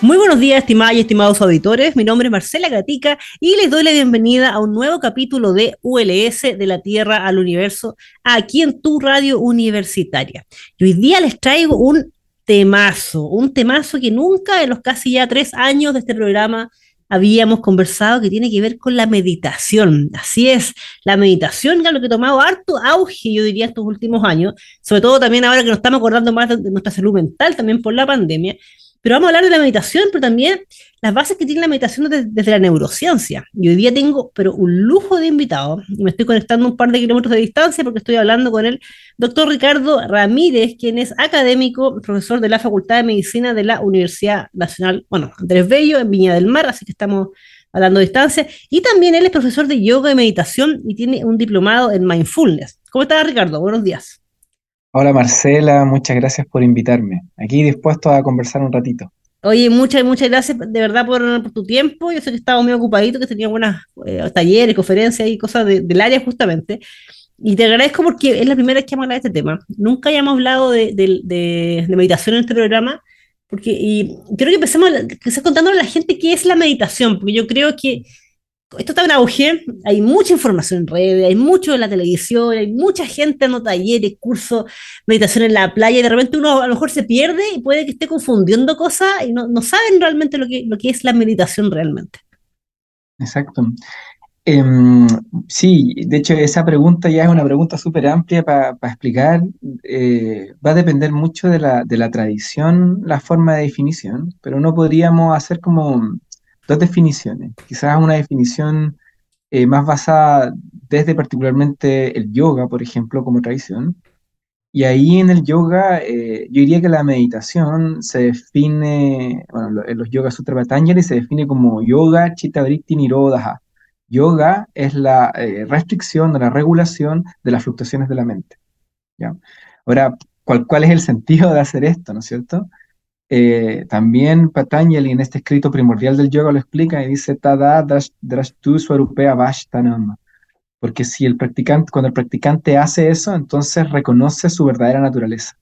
Muy buenos días, estimadas y estimados auditores. Mi nombre es Marcela Gatica y les doy la bienvenida a un nuevo capítulo de ULS de la Tierra al Universo aquí en tu radio universitaria. Y hoy día les traigo un temazo, un temazo que nunca en los casi ya tres años de este programa habíamos conversado que tiene que ver con la meditación. Así es, la meditación es lo que ha tomado harto auge, yo diría, estos últimos años, sobre todo también ahora que nos estamos acordando más de nuestra salud mental, también por la pandemia. Pero vamos a hablar de la meditación, pero también las bases que tiene la meditación desde, la neurociencia. Y hoy día tengo, pero un lujo de invitados. Me estoy conectando un par de kilómetros de distancia porque estoy hablando con el doctor Ricardo Ramírez, quien es académico, profesor de la Facultad de Medicina de la Universidad Nacional, bueno, Andrés Bello, en Viña del Mar, así que estamos hablando de distancia. Y también él es profesor de yoga y meditación y tiene un diplomado en mindfulness. ¿Cómo estás, Ricardo? Buenos días. Hola Marcela, muchas gracias por invitarme. Aquí dispuesto a conversar un ratito. Oye, muchas, muchas gracias de verdad por, tu tiempo. Yo sé que estaba muy ocupadito, que tenía buenas eh, talleres, conferencias y cosas del área justamente. Y te agradezco porque es la primera vez que hemos hablado de este tema. Nunca hayamos hablado de, de, meditación en este programa. Porque, y quiero que empecemos que contándole a la gente qué es la meditación, porque yo creo que esto está en auge, hay mucha información en redes, hay mucho en la televisión, hay mucha gente dando talleres, cursos, meditación en la playa, y de repente uno a lo mejor se pierde y puede que esté confundiendo cosas y no, saben realmente lo que, lo que es la meditación realmente. Exacto. Em, sí, de hecho esa pregunta ya es una pregunta súper amplia para explicar. Eh, va a depender mucho de la, de la tradición, la forma de definición, pero no podríamos hacer como dos definiciones. Quizás una definición eh, más basada desde particularmente el yoga, por ejemplo, como tradición. Y ahí en el yoga, eh, yo diría que la meditación se define, bueno, en los Yoga Sutra se define como yoga chitta vritti nirodha. Yoga es la eh, restricción o la regulación de las fluctuaciones de la mente. ¿ya? Ahora, ¿cuál, ¿cuál es el sentido de hacer esto, no es cierto? Eh, también Patanjali en este escrito primordial del yoga lo explica y dice Tada drashtu swarupea vashtanam. Porque si el practicante, cuando el practicante hace eso, entonces reconoce su verdadera naturaleza.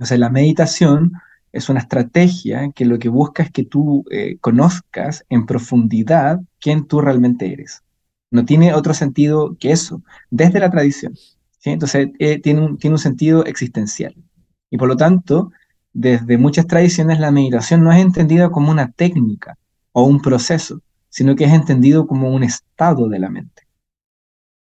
Sea, la meditación es una estrategia que lo que busca es que tú eh, conozcas en profundidad quién tú realmente eres. No tiene otro sentido que eso, desde la tradición. Entonces, eh, tiene, tiene un sentido existencial. Y por lo tanto, desde muchas tradiciones la meditación no es entendida como una técnica o un proceso, sino que es entendido como un estado de la mente.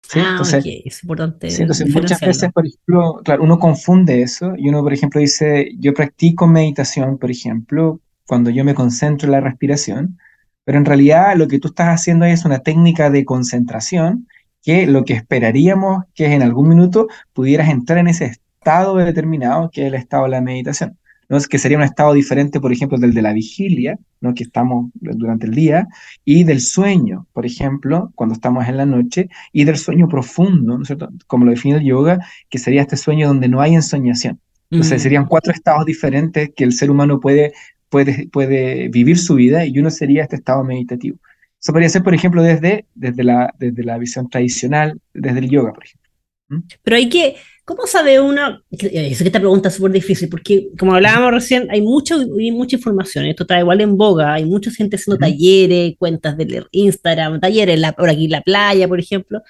¿Sí? Ah, entonces, es importante. entonces muchas veces, por ejemplo, claro, uno confunde eso y uno, por ejemplo, dice, yo practico meditación, por ejemplo, cuando yo me concentro en la respiración, pero en realidad lo que tú estás haciendo es una técnica de concentración que lo que esperaríamos que en algún minuto pudieras entrar en ese estado determinado que es el estado de la meditación. ¿No? que sería un estado diferente, por ejemplo, del de la vigilia, ¿no? que estamos durante el día, y del sueño, por ejemplo, cuando estamos en la noche, y del sueño profundo, ¿no es cierto? como lo define el yoga, que sería este sueño donde no hay ensoñación. Entonces, serían cuatro estados diferentes que el ser humano puede, puede, puede vivir su vida, y uno sería este estado meditativo. Eso podría ser, por ejemplo, desde, desde, la, desde la visión tradicional, desde el yoga, por ejemplo. ¿Mm? Pero hay que, ¿Cómo sabe uno? Yo sé que esta pregunta es súper difícil, porque como hablábamos recién, hay, mucho, hay mucha información, esto está igual en boga, hay mucha gente haciendo talleres, cuentas de Instagram, talleres la, por aquí en la playa, por ejemplo,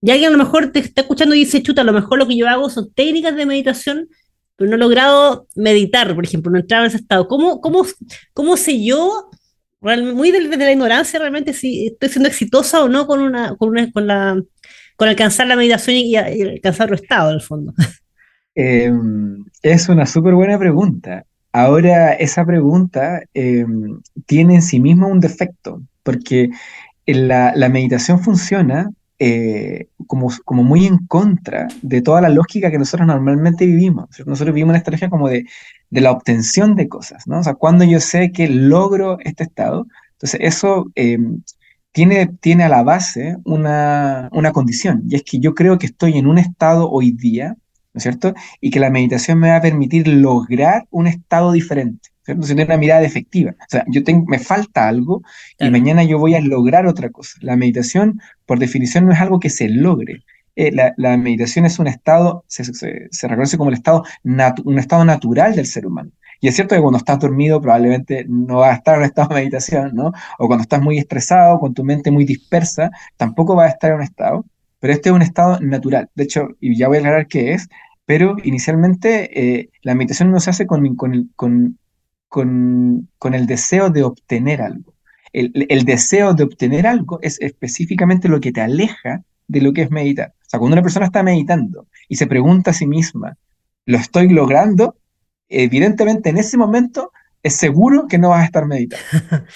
y alguien a lo mejor te está escuchando y dice, chuta, a lo mejor lo que yo hago son técnicas de meditación, pero no he logrado meditar, por ejemplo, no he entrado en ese estado. ¿Cómo, cómo, cómo sé yo, muy desde la ignorancia, realmente si estoy siendo exitosa o no con, una, con, una, con la con alcanzar la meditación y, alcanzar otro estado, en el fondo? Em, es una súper buena pregunta. Ahora, esa pregunta em, tiene en sí misma un defecto, porque la, meditación funciona eh, como, muy en contra de toda la lógica que nosotros normalmente vivimos. Nosotros vivimos una estrategia como de, de, la obtención de cosas, ¿no? O sea, cuando yo sé que logro este estado, entonces eso em, tiene, tiene a la base una, una condición, y es que yo creo que estoy en un estado hoy día, ¿no es cierto? Y que la meditación me va a permitir lograr un estado diferente. ¿cierto? Tener una mirada efectiva. O sea, yo tengo, me falta algo y mañana yo voy a lograr otra cosa. La meditación, por definición, no es algo que se logre. Eh, la, meditación es un estado, se, se, reconoce como el estado un estado natural del ser humano. Y es cierto que cuando estás dormido probablemente no vas a estar en un estado de meditación, ¿no? O cuando estás muy estresado, con tu mente muy dispersa, tampoco vas a estar en un estado, pero este es un estado natural. De hecho, y ya voy a aclarar qué es, pero inicialmente eh, la meditación no se hace con, con, con, con, el deseo de obtener algo. El, deseo de obtener algo es específicamente lo que te aleja de lo que es meditar. O sea, cuando una persona está meditando y se pregunta a sí misma, ¿lo estoy logrando? Evidentemente en ese momento es seguro que no vas a estar meditando.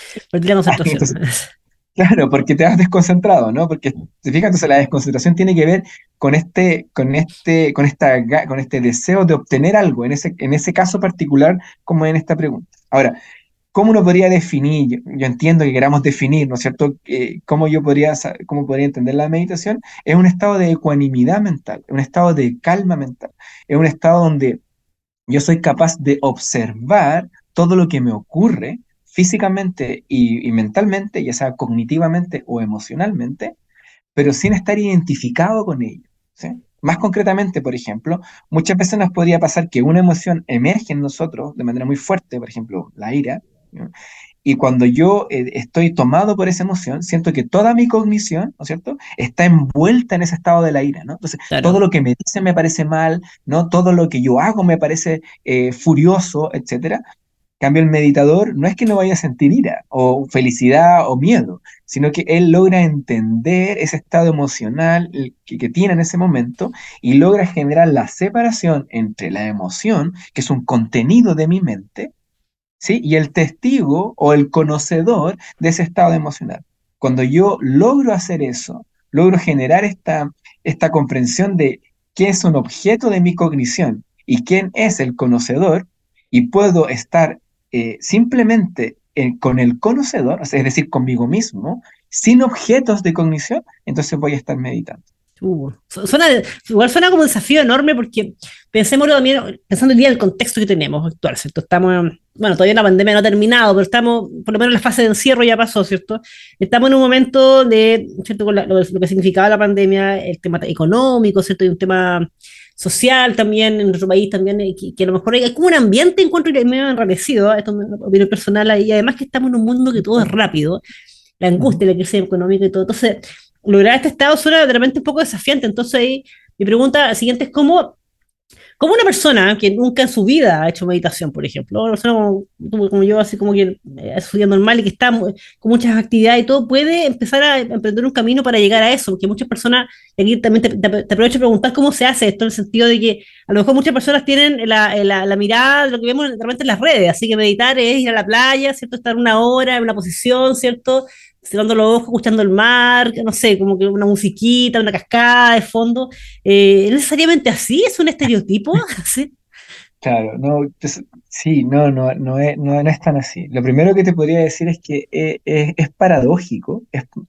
Claro, porque te has desconcentrado, ¿no? Porque, te fijas, entonces la desconcentración tiene que ver con este, con este, con esta, con este deseo de obtener algo, en ese, en ese caso particular, como en esta pregunta. Ahora, ¿cómo uno podría definir? Yo, entiendo que queramos definir, ¿no es cierto? Eh, ¿Cómo yo podría, cómo podría entender la meditación? Es un estado de ecuanimidad mental, un estado de calma mental, es un estado donde yo soy capaz de observar todo lo que me ocurre físicamente y, mentalmente, ya sea cognitivamente o emocionalmente, pero sin estar identificado con ello. Más concretamente, por ejemplo, muchas veces nos podría pasar que una emoción emerge en nosotros de manera muy fuerte, por ejemplo, la ira, y cuando yo eh, estoy tomado por esa emoción, siento que toda mi cognición, ¿no es cierto?, está envuelta en ese estado de la ira, ¿no? Entonces, todo lo que me dice me parece mal, ¿no? Todo lo que yo hago me parece eh, furioso, etcétera, cambio, el meditador no es que no vaya a sentir ira o felicidad o miedo, sino que él logra entender ese estado emocional que, tiene en ese momento y logra generar la separación entre la emoción, que es un contenido de mi mente, ¿sí? y el testigo o el conocedor de ese estado emocional. Cuando yo logro hacer eso, logro generar esta, esta comprensión de qué es un objeto de mi cognición y quién es el conocedor, y puedo estar eh, simplemente eh, con el conocedor, es decir, conmigo mismo, sin objetos de cognición, entonces voy a estar meditando. Uh, suena, igual suena como un desafío enorme porque pensemos también, pensando el día del contexto que tenemos actual, ¿cierto? Estamos, bueno, todavía la pandemia no ha terminado, pero estamos, por lo menos la fase de encierro ya pasó, ¿cierto? Estamos en un momento de, ¿cierto? Con lo, lo, que significaba la pandemia, el tema económico, ¿cierto? Y un tema social también en nuestro país también, eh, que, a lo mejor hay, como un ambiente encuentro medio enrarecido, esto es una opinión personal, y además que estamos en un mundo que todo es rápido, la angustia, la crisis económica y todo. Entonces, lograr este estado suena de repente un poco desafiante. Entonces, ahí, mi pregunta siguiente es cómo como una persona que nunca en su vida ha hecho meditación, por ejemplo, una persona como, yo, así como que eh, estudiando normal y que está con muchas actividades y todo, puede empezar a emprender un camino para llegar a eso, porque muchas personas, también te, aprovecho de preguntar cómo se hace esto, en el sentido de que a lo mejor muchas personas tienen la, la, la mirada de lo que vemos realmente en las redes, así que meditar es ir a la playa, ¿cierto? Estar una hora en una posición, ¿cierto? cerrando los ojos, escuchando el mar, no sé, como que una musiquita, una cascada de fondo. Eh, ¿Necesariamente así? ¿Es un estereotipo? Claro, no, pues, sí, no, no, no es, no, es tan así. Lo primero que te podría decir es que eh, es, paradójico,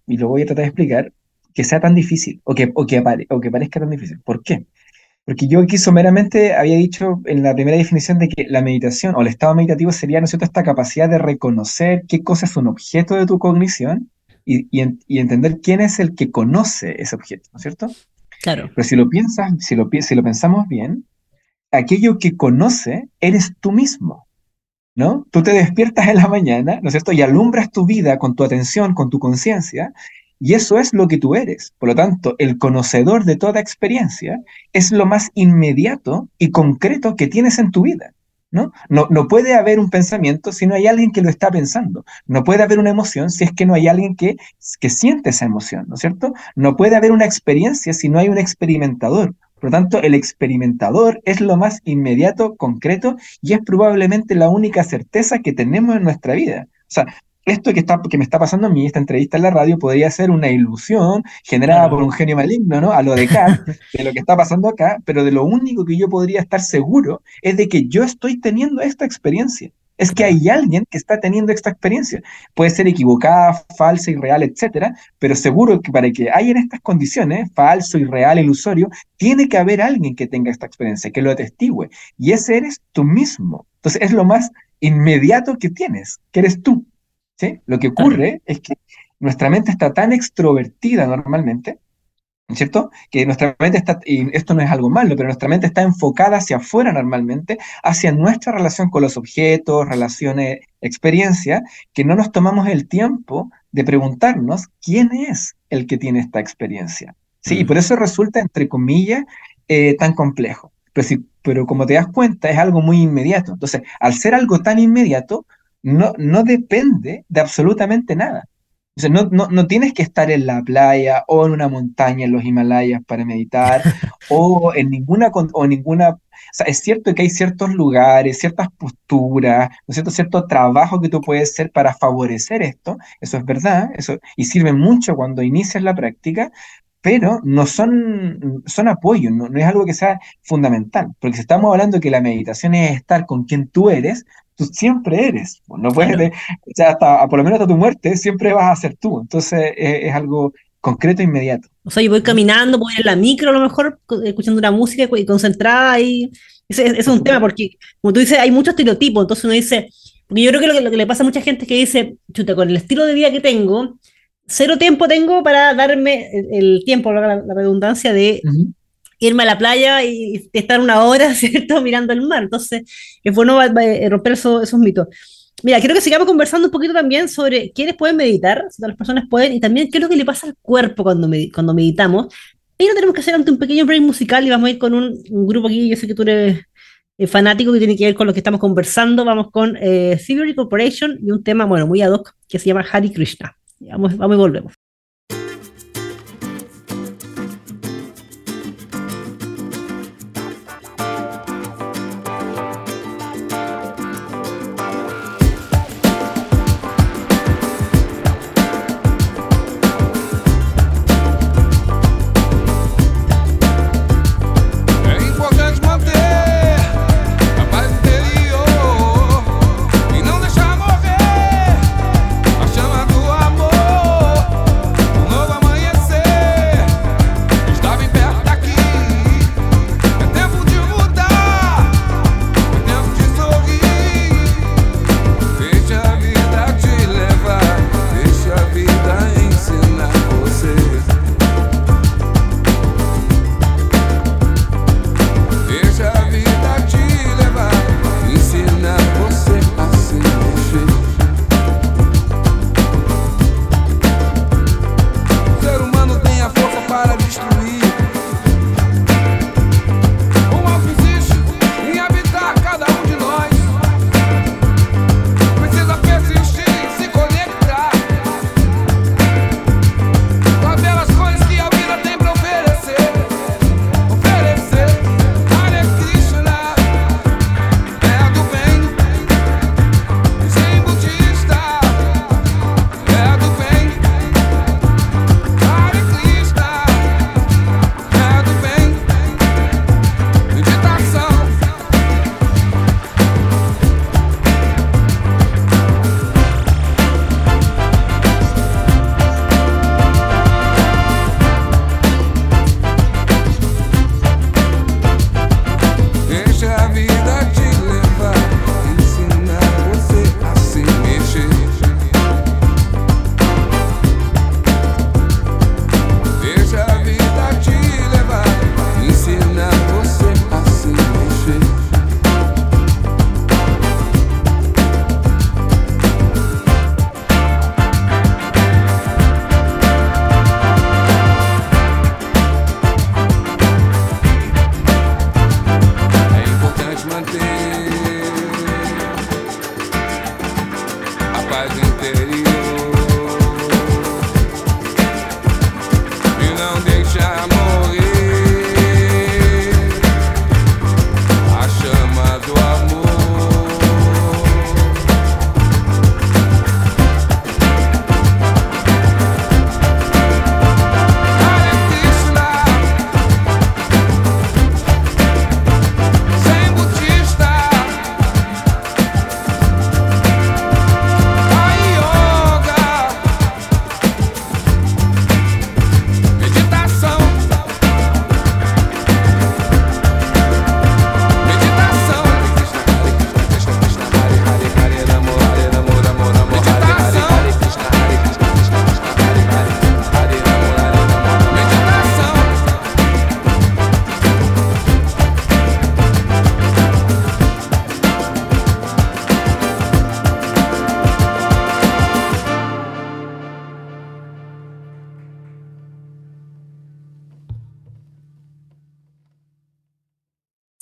y lo voy a tratar de explicar, que sea tan difícil, o que, o que, o que parezca tan difícil. ¿Por qué? Porque yo aquí someramente había dicho en la primera definición de que la meditación o el estado meditativo sería, ¿no es cierto?, esta capacidad de reconocer qué cosa es un objeto de tu cognición y, y, entender quién es el que conoce ese objeto, ¿no es cierto? Claro. Pero si lo piensas, si lo, si lo pensamos bien, aquello que conoce eres tú mismo, ¿no? Tú te despiertas en la mañana, ¿no es cierto? Y alumbras tu vida con tu atención, con tu conciencia, y eso es lo que tú eres. Por lo tanto, el conocedor de toda experiencia es lo más inmediato y concreto que tienes en tu vida. ¿no? ¿no? Puede haber un pensamiento si no hay alguien que lo está pensando. No puede haber una emoción si es que no hay alguien que, que siente esa emoción, ¿no es cierto? No puede haber una experiencia si no hay un experimentador. Por lo tanto, el experimentador es lo más inmediato, concreto, y es probablemente la única certeza que tenemos en nuestra vida. O sea, esto que, está, que me está pasando a mí, esta entrevista en la radio, podría ser una ilusión generada por un genio maligno, ¿no? A lo de acá, de lo que está pasando acá, pero de lo único que yo podría estar seguro es de que yo estoy teniendo esta experiencia. Es que hay alguien que está teniendo esta experiencia. Puede ser equivocada, falsa, irreal, etcétera, pero seguro que para que haya en estas condiciones, falso, irreal, ilusorio, tiene que haber alguien que tenga esta experiencia, que lo atestigue. Y ese eres tú mismo. Entonces es lo más inmediato que tienes, que eres tú. Lo que ocurre es que nuestra mente está tan extrovertida normalmente, ¿cierto? Que nuestra mente está, y esto no es algo malo, pero nuestra mente está enfocada hacia afuera normalmente, hacia nuestra relación con los objetos, relaciones, experiencia, que no nos tomamos el tiempo de preguntarnos quién es el que tiene esta experiencia. Sí, y por eso resulta, entre comillas, eh, tan complejo. Pero, pero como te das cuenta, es algo muy inmediato. Entonces, al ser algo tan inmediato, no, no depende de absolutamente nada. O sea, no, no, tienes que estar en la playa o en una montaña en los Himalayas para meditar o en ninguna, o ninguna, o sea, es cierto que hay ciertos lugares, ciertas posturas, ¿no es cierto? cierto trabajo que tú puedes hacer para favorecer esto, eso es verdad, eso, y sirve mucho cuando inicias la práctica, pero no son, son apoyos, no, no, es algo que sea fundamental, porque si estamos hablando que la meditación es estar con quien tú eres, tú siempre eres. Pues, no puedes, o sea, hasta, por lo menos hasta tu muerte, siempre vas a ser tú. Entonces es, algo concreto e inmediato. O sea, yo voy caminando, voy en la micro a lo mejor, escuchando una música y concentrada y ese, es un tema porque, como tú dices, hay muchos estereotipos, entonces uno dice, porque yo creo que lo, que le pasa a mucha gente es que dice, chuta, con el estilo de vida que tengo, cero tiempo tengo para darme el, tiempo, la, la, redundancia de irme a la playa y estar una hora, ¿cierto?, mirando el mar. Entonces, es bueno eh, romper esos mitos. Mira, quiero que sigamos conversando un poquito también sobre quiénes pueden meditar, si las personas pueden, y también qué es lo que le pasa al cuerpo cuando, cuando meditamos. Pero tenemos que hacer ante un pequeño break musical y vamos a ir con un, grupo aquí, yo sé que tú eres eh, fanático que tiene que ver con lo que estamos conversando. Vamos con eh, Corporation y un tema, bueno, muy ad hoc, que se llama Hari Krishna. Vamos, vamos y volvemos.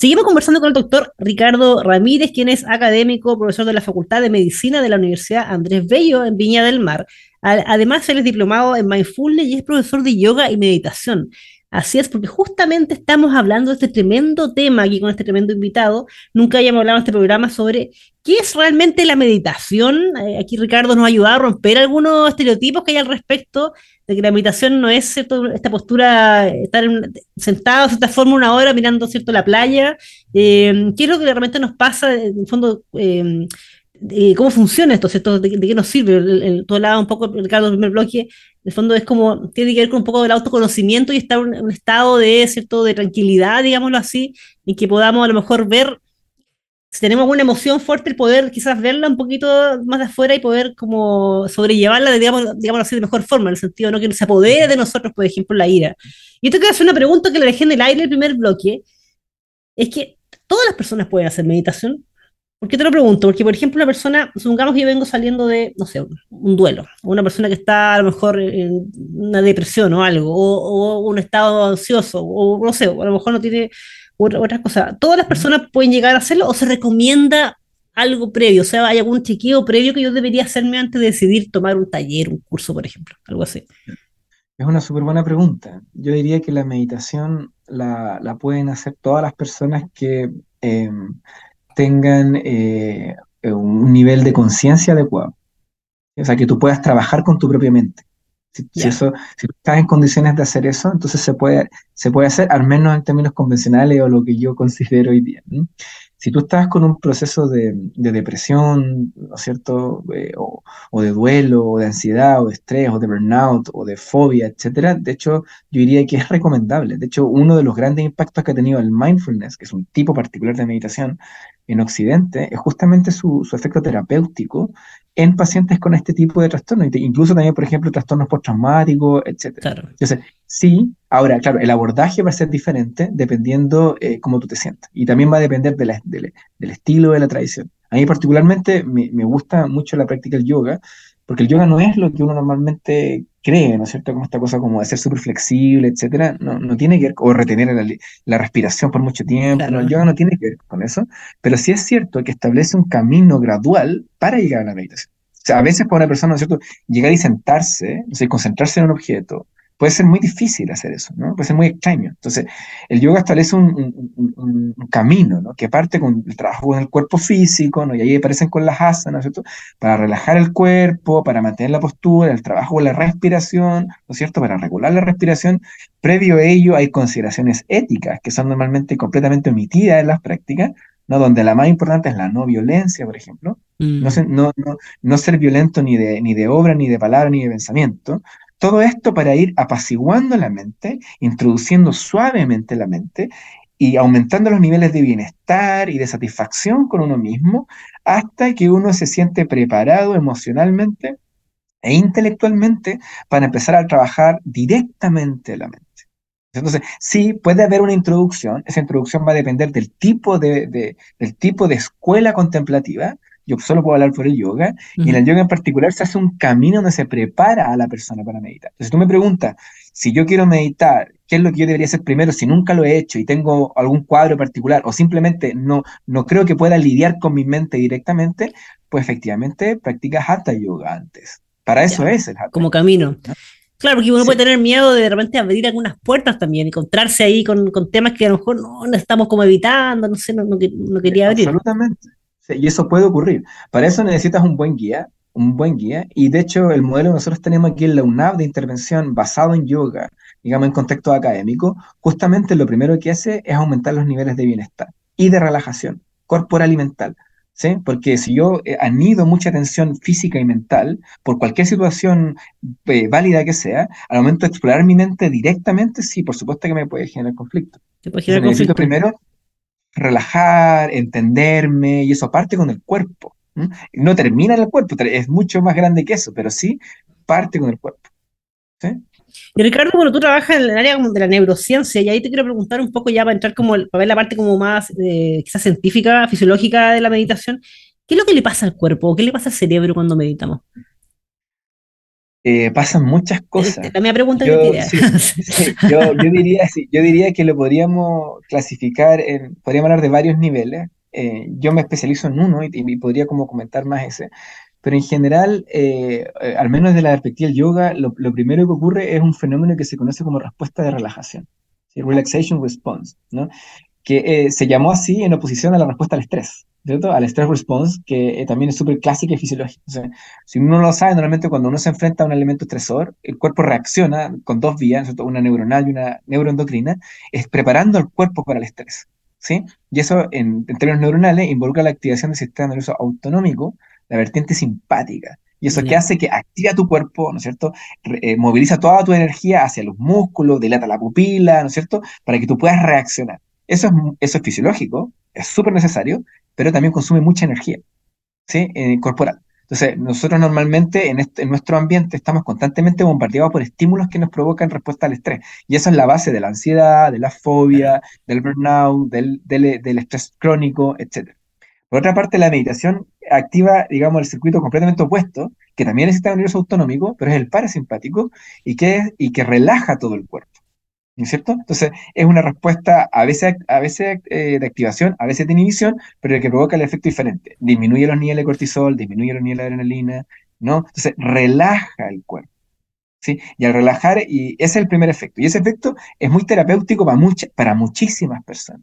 Seguimos conversando con el doctor Ricardo Ramírez, quien es académico, profesor de la Facultad de Medicina de la Universidad Andrés Bello en Viña del Mar. Además, él es diplomado en mindfulness y es profesor de yoga y meditación. Así es, porque justamente estamos hablando de este tremendo tema aquí con este tremendo invitado. Nunca habíamos hablado en este programa sobre qué es realmente la meditación. Eh, aquí Ricardo nos ha ayudado a romper algunos estereotipos que hay al respecto de que la meditación no es esta postura, estar sentado de esta forma una hora mirando cierto la playa. Eh, ¿Qué es lo que realmente nos pasa? En el fondo, eh, cómo funciona esto, ¿cierto? ¿De, qué nos sirve? El, el, todo lado un poco, Ricardo, el primer bloque, en el fondo es como, tiene que ver con un poco del autoconocimiento y estar en un estado de, ¿cierto?, de tranquilidad, digámoslo así, y que podamos a lo mejor ver, si tenemos alguna emoción fuerte, el poder quizás verla un poquito más de afuera y poder como sobrellevarla, de, digamos, digámoslo así, de mejor forma, en el sentido ¿no? que no se apodere de nosotros, por ejemplo, la ira. Y esto que hacer una pregunta que le dejé en el aire el primer bloque, es que todas las personas pueden hacer meditación, ¿Por qué te lo pregunto? Porque, por ejemplo, una persona, supongamos que yo vengo saliendo de, no sé, un duelo, una persona que está a lo mejor en una depresión o algo, o, un estado ansioso, o no sé, o a lo mejor no tiene otras cosas. ¿Todas las personas pueden llegar a hacerlo o se recomienda algo previo? O sea, ¿hay algún chequeo previo que yo debería hacerme antes de decidir tomar un taller, un curso, por ejemplo? Algo así. Es una súper buena pregunta. Yo diría que la meditación la, la pueden hacer todas las personas que... Eh, tengan eh, un nivel de conciencia adecuado. O sea, que tú puedas trabajar con tu propia mente. Si, eso, si estás en condiciones de hacer eso, entonces se puede, se puede hacer, al menos en términos convencionales o lo que yo considero hoy día. Si tú estás con un proceso de, depresión, ¿no es cierto? Eh, o, de duelo, o de ansiedad, o de estrés, o de burnout, o de fobia, etcétera, de hecho, yo diría que es recomendable. De hecho, uno de los grandes impactos que ha tenido el mindfulness, que es un tipo particular de meditación en Occidente, es justamente su, su efecto terapéutico en pacientes con este tipo de trastornos, incluso también, por ejemplo, trastornos postraumáticos, etc. Claro. Entonces, sí, ahora, claro, el abordaje va a ser diferente dependiendo eh, cómo tú te sientas. Y también va a depender de del estilo de la tradición. A mí particularmente me, me, gusta mucho la práctica del yoga, porque el yoga no es lo que uno normalmente cree, ¿no es cierto? Como esta cosa como de ser súper flexible, etcétera, no, no tiene que ver, o retener la, respiración por mucho tiempo, el yoga no tiene que ver con eso, pero sí es cierto que establece un camino gradual para llegar a la meditación. O sea, a veces para una persona, ¿no es cierto?, llegar y sentarse, o sea, concentrarse en un objeto, puede ser muy difícil hacer eso, ¿no? Puede ser muy extraño. Entonces, el yoga establece un, camino, ¿no? Que parte con el trabajo con el cuerpo físico, ¿no? Y ahí aparecen con las asanas, ¿cierto? Para relajar el cuerpo, para mantener la postura, el trabajo con la respiración, ¿no es cierto? Para regular la respiración. Previo a ello hay consideraciones éticas que son normalmente completamente omitidas en las prácticas, ¿no? Donde la más importante es la no violencia, por ejemplo. No, mm. no, no, no, ser violento ni de, ni de obra, ni de palabra, ni de pensamiento. Todo esto para ir apaciguando la mente, introduciendo suavemente la mente y aumentando los niveles de bienestar y de satisfacción con uno mismo hasta que uno se siente preparado emocionalmente e intelectualmente para empezar a trabajar directamente la mente. Entonces, sí, puede haber una introducción, esa introducción va a depender del tipo de, del tipo de escuela contemplativa, yo solo puedo hablar por el yoga, y en el yoga en particular se hace un camino donde se prepara a la persona para meditar. Entonces tú me preguntas, si yo quiero meditar, ¿qué es lo que yo debería hacer primero si nunca lo he hecho y tengo algún cuadro particular o simplemente no, no creo que pueda lidiar con mi mente directamente? Pues efectivamente practicas hatha yoga antes. Para eso es el hatha. Como camino. Claro, porque uno puede tener miedo de, de repente abrir algunas puertas también, encontrarse ahí con, con, temas que a lo mejor no, estamos como evitando, no sé, no, no quería abrir. Absolutamente y eso puede ocurrir. Para eso necesitas un buen guía, un buen guía. Y de hecho, el modelo que nosotros tenemos aquí en la UNAV de intervención basado en yoga, digamos en contexto académico, justamente lo primero que hace es aumentar los niveles de bienestar y de relajación corporal y mental. ¿Sí? Porque si yo eh, anido mucha tensión física y mental por cualquier situación eh, válida que sea, al momento de explorar mi mente directamente, sí, por supuesto que me puede generar conflicto. Puede generar conflicto. primero relajar, entenderme, y eso parte con el cuerpo. No termina en el cuerpo, es mucho más grande que eso, pero sí parte con el cuerpo. Y Ricardo, bueno, tú trabajas en el área de la neurociencia y ahí te quiero preguntar un poco ya para entrar como, para ver la parte como más eh, quizás científica, fisiológica de la meditación. ¿Qué es lo que le pasa al cuerpo? ¿Qué le pasa al cerebro cuando meditamos? Eh, pasan muchas cosas. La misma pregunta yo, que yo, diría, yo diría que lo podríamos clasificar, en, podríamos hablar de varios niveles. Eh, yo me especializo en uno y, podría como comentar más ese. Pero en general, eh, al menos desde la perspectiva del yoga, lo, primero que ocurre es un fenómeno que se conoce como respuesta de relajación, relaxation response, ¿no? Que se llamó así en oposición a la respuesta al estrés. ¿cierto? Al stress response, que eh, también es súper clásico y fisiológico. O sea, si uno lo sabe, normalmente cuando uno se enfrenta a un elemento estresor, el cuerpo reacciona con dos vías, ¿cierto? una neuronal y una neuroendocrina, es preparando el cuerpo para el estrés. ¿sí? Y eso, en, términos neuronales, involucra la activación del sistema nervioso autonómico, la vertiente simpática. Y eso que hace que activa tu cuerpo, ¿no es cierto? Eh, moviliza toda tu energía hacia los músculos, dilata la pupila, ¿no es cierto? Para que tú puedas reaccionar. Eso es, eso es fisiológico, es súper necesario, pero también consume mucha energía, ¿sí? Eh, corporal. Entonces, nosotros normalmente en, este, en, nuestro ambiente estamos constantemente bombardeados por estímulos que nos provocan respuesta al estrés. Y esa es la base de la ansiedad, de la fobia, del burnout, del, del, del estrés crónico, etc. Por otra parte, la meditación activa, digamos, el circuito completamente opuesto, que también es el sistema nervioso autonómico, pero es el parasimpático, y que, y que relaja todo el cuerpo. ¿No es cierto? Entonces, es una respuesta a veces, a veces eh, de activación, a veces de inhibición, pero que provoca el efecto diferente. Disminuye los niveles de cortisol, disminuye los niveles de adrenalina, ¿no? Entonces, relaja el cuerpo. ¿Sí? Y al relajar, y ese es el primer efecto. Y ese efecto es muy terapéutico para, para muchísimas personas.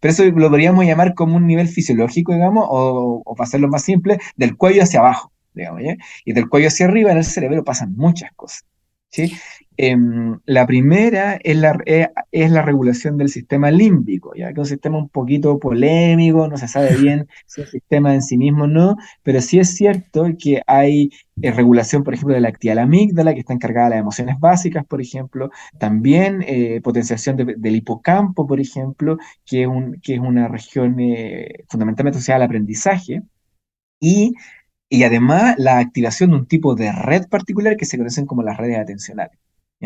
Pero eso lo podríamos llamar como un nivel fisiológico, digamos, o, para hacerlo más simple, del cuello hacia abajo, digamos, Y del cuello hacia arriba en el cerebro pasan muchas cosas. ¿sí? Em, la primera es la, eh, es la regulación del sistema límbico, ya que es un sistema un poquito polémico, no se sabe bien si es un sistema en sí mismo o no, pero sí es cierto que hay eh, regulación, por ejemplo, de la actividad de la amígdala, que está encargada de las emociones básicas, por ejemplo, también eh, potenciación del hipocampo, por ejemplo, que es, un, que es una región fundamentalmente asociada al aprendizaje, y y además la activación de un tipo de red particular que se conocen como las redes atencionales.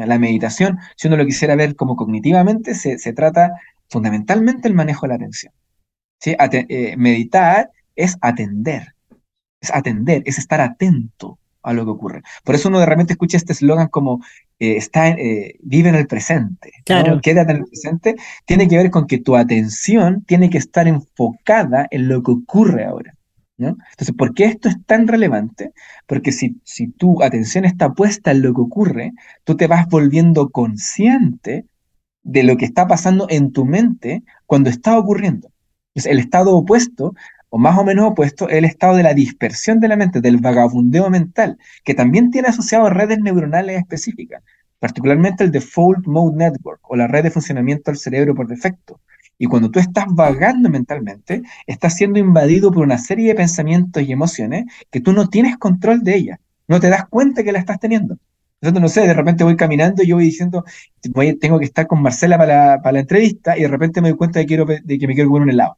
La meditación, si uno lo quisiera ver como cognitivamente, se, trata fundamentalmente el manejo de la atención. ¿sí? Eh, meditar es atender, es atender, es estar atento a lo que ocurre. Por eso uno de repente escucha este eslogan como eh, está, eh, vive en el presente, claro. quédate en el presente, tiene que ver con que tu atención tiene que estar enfocada en lo que ocurre ahora. Entonces, ¿por qué esto es tan relevante? Porque si, si tu atención está puesta en lo que ocurre, tú te vas volviendo consciente de lo que está pasando en tu mente cuando está ocurriendo. Entonces, el estado opuesto, o más o menos opuesto, es el estado de la dispersión de la mente, del vagabundeo mental, que también tiene asociado redes neuronales específicas, particularmente el Default Mode Network, o la red de funcionamiento del cerebro por defecto, y cuando tú estás vagando mentalmente, estás siendo invadido por una serie de pensamientos y emociones que tú no tienes control de ellas. No te das cuenta que la estás teniendo. Entonces, no sé, de repente voy caminando y yo voy diciendo, tengo que estar con Marcela para la, entrevista y de repente me doy cuenta de, quiero, de que me quiero comer un helado.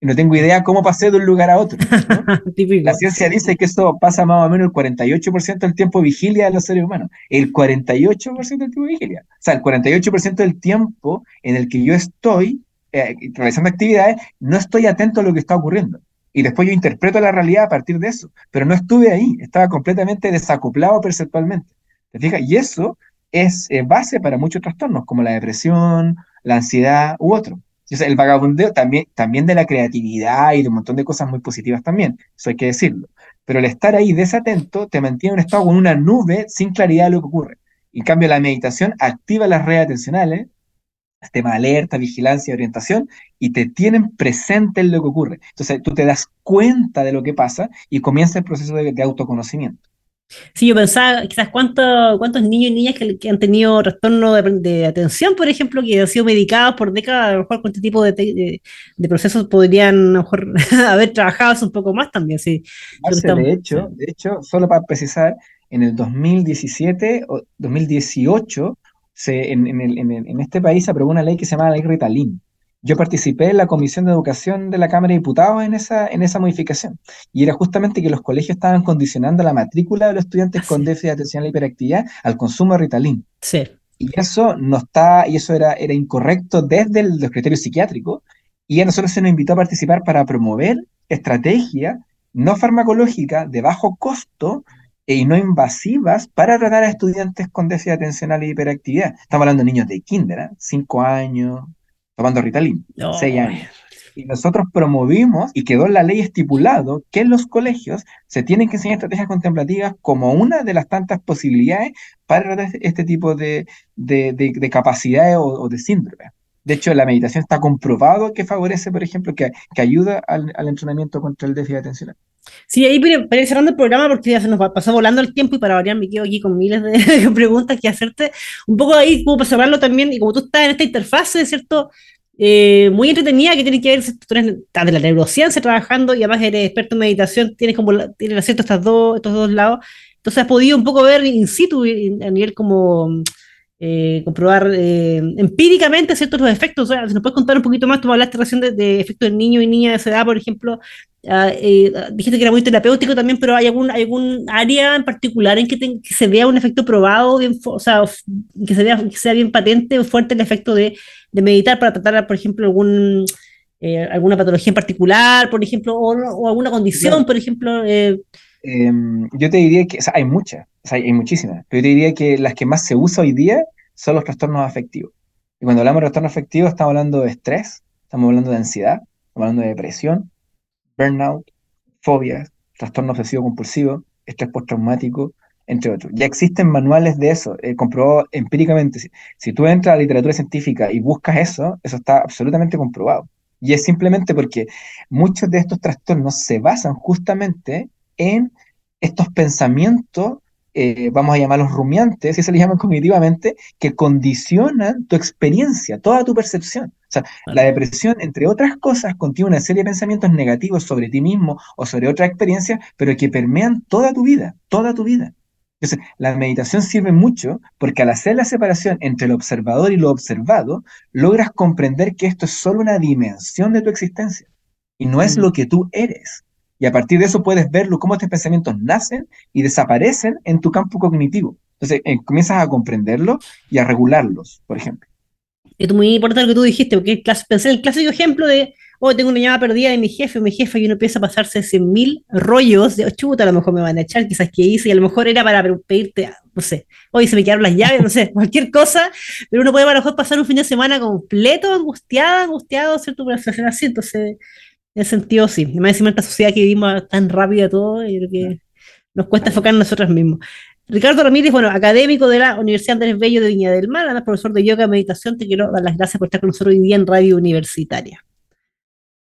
Y no tengo idea cómo pasé de un lugar a otro. la ciencia dice que eso pasa más o menos el 48% del tiempo de vigilia de los seres humanos. El 48% del tiempo de vigilia. O sea, el 48% del tiempo en el que yo estoy eh, realizando actividades, no estoy atento a lo que está ocurriendo. Y después yo interpreto la realidad a partir de eso, pero no estuve ahí, estaba completamente desacoplado perceptualmente. ¿Te fijas? Y eso es eh, base para muchos trastornos, como la depresión, la ansiedad u otro. el vagabundeo también, también de la creatividad y de un montón de cosas muy positivas también, eso hay que decirlo. Pero el estar ahí desatento te mantiene en un estado con una nube sin claridad de lo que ocurre. En cambio, la meditación activa las redes atencionales tema de alerta, vigilancia, orientación, y te tienen presente en lo que ocurre. Entonces tú te das cuenta de lo que pasa y comienza el proceso de, autoconocimiento. Sí, yo pensaba quizás cuántos, cuántos niños y niñas que, han tenido trastorno de, atención, por ejemplo, que han sido medicados por décadas, a lo mejor con este tipo de, procesos podrían mejor haber trabajado un poco más también. Sí. de, hecho, de hecho, solo para precisar, en el 2017 o 2018 en, este país se aprobó una ley que se llama la ley Ritalin. Yo participé en la Comisión de Educación de la Cámara de Diputados en esa, en esa modificación. Y era justamente que los colegios estaban condicionando la matrícula de los estudiantes con déficit de atención a la hiperactividad al consumo de Ritalin. Sí. Y eso no está, y eso era, era incorrecto desde los criterios psiquiátricos. Y a nosotros se nos invitó a participar para promover estrategias no farmacológicas de bajo costo y no invasivas para tratar a estudiantes con déficit atencional y hiperactividad. Estamos hablando de niños de kinder, 5 ¿eh? años, tomando Ritalin, 6 años. Y nosotros promovimos y quedó en la ley estipulado que en los colegios se tienen que enseñar estrategias contemplativas como una de las tantas posibilidades para tratar este tipo de, de, capacidades o, de síndrome. De hecho, la meditación está comprobado que favorece, por ejemplo, que, que ayuda al, al entrenamiento contra el déficit atencional. Sí, ahí para ir cerrando el programa, porque ya se nos pasar volando el tiempo y para variar me quedo aquí con miles de preguntas que hacerte. Un poco ahí, como para cerrarlo también, y como tú estás en esta interfase, ¿cierto? Eh, muy entretenida que tiene que ver, tú eres de la neurociencia trabajando y además eres experto en meditación, tienes como tienes acierto estas dos, estos dos lados. Entonces has podido un poco ver in situ, a nivel como eh, comprobar eh, empíricamente ciertos los efectos. O sea, si nos puedes contar un poquito más, tú hablaste recién de, efectos en niños y niñas de esa edad, por ejemplo. Ah, eh, dijiste que era muy terapéutico también, pero ¿hay algún, algún área en particular en que, se vea un efecto probado, bien, o sea, que, se vea, que sea bien patente o fuerte el efecto de, de meditar para tratar, por ejemplo, algún, alguna patología en particular, por ejemplo, o, alguna condición, por ejemplo? Em, yo te diría que hay muchas, hay muchísimas, pero yo te diría que las que más se usa hoy día son los trastornos afectivos. Y cuando hablamos de trastornos afectivos, estamos hablando de estrés, estamos hablando de ansiedad, estamos hablando de depresión, burnout, fobias, trastorno obsesivo compulsivo, estrés postraumático, entre otros. Ya existen manuales de eso, eh, comprobado empíricamente. Si, si, tú entras a la literatura científica y buscas eso, eso está absolutamente comprobado. Y es simplemente porque muchos de estos trastornos se basan justamente en estos pensamientos eh, vamos a llamarlos rumiantes, si se les llaman cognitivamente, que condicionan tu experiencia, toda tu percepción. O sea, la depresión, entre otras cosas, contiene una serie de pensamientos negativos sobre ti mismo o sobre otra experiencia, pero que permean toda tu vida, toda tu vida. Entonces, la meditación sirve mucho porque al hacer la separación entre el observador y lo observado, logras comprender que esto es solo una dimensión de tu existencia y no es mm. lo que tú eres. Y a partir de eso puedes verlo, cómo estos pensamientos nacen y desaparecen en tu campo cognitivo. Entonces eh, comienzas a comprenderlo y a regularlos, por ejemplo. Es muy importante lo que tú dijiste, porque pensé el clásico ejemplo de, oh, tengo una llamada perdida de mi jefe, mi jefe, y uno empieza a pasarse 100 mil rollos de, oh, chuta, a lo mejor me van a echar, quizás que hice, y a lo mejor era para pedirte, no sé, hoy se me quedaron las llaves, no sé, cualquier cosa, pero uno puede a lo mejor pasar un fin de semana completo, angustiada, angustiado, ¿cierto? Por una situación así, entonces en ese sentido, sí. Más encima esta sociedad que vivimos tan rápida todo, y creo que nos cuesta enfocar en nosotros mismos. Ricardo Ramírez, bueno, académico de la Universidad Andrés Bello de Viña del Mar, además profesor de yoga y meditación, te quiero dar las gracias por estar con nosotros hoy día en Radio Universitaria.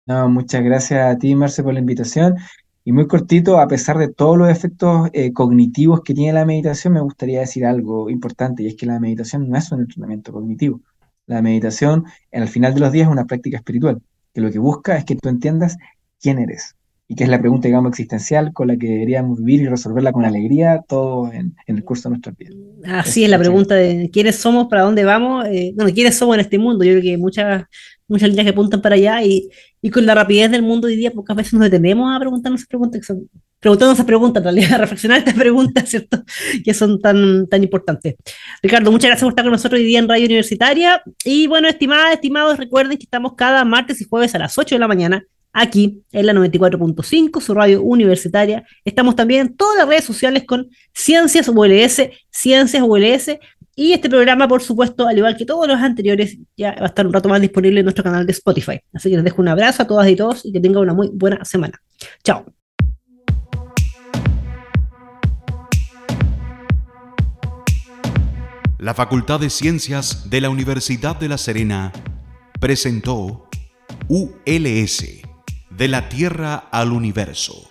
No, muchas gracias a ti, Marce, por la invitación. Y muy cortito, a pesar de todos los efectos eh, cognitivos que tiene la meditación, me gustaría decir algo importante, y es que la meditación no es un entrenamiento cognitivo. La meditación, en el final de los días, es una práctica espiritual que lo que busca es que tú entiendas quién eres y que es la pregunta, digamos, existencial con la que deberíamos vivir y resolverla con alegría todo en, el curso de nuestra vida. Así es, la pregunta de quiénes somos, para dónde vamos, eh, bueno, quiénes somos en este mundo. Yo creo que muchas muchas líneas que apuntan para allá y, y, con la rapidez del mundo hoy día pocas veces nos detenemos a preguntarnos esas preguntas preguntando esas preguntas, en realidad, a reflexionar estas preguntas, ¿cierto? Que son tan, tan importantes. Ricardo, muchas gracias por estar con nosotros hoy día en Radio Universitaria. Y bueno, estimadas, estimados, recuerden que estamos cada martes y jueves a las 8 de la mañana aquí en la 94.5, su radio universitaria. Estamos también en todas las redes sociales con Ciencias ULS, Ciencias ULS. Y este programa, por supuesto, al igual que todos los anteriores, ya va a estar un rato más disponible en nuestro canal de Spotify. Así que les dejo un abrazo a todas y todos y que tengan una muy buena semana. Chao. La Facultad de Ciencias de la Universidad de La Serena presentó ULS, de la Tierra al Universo.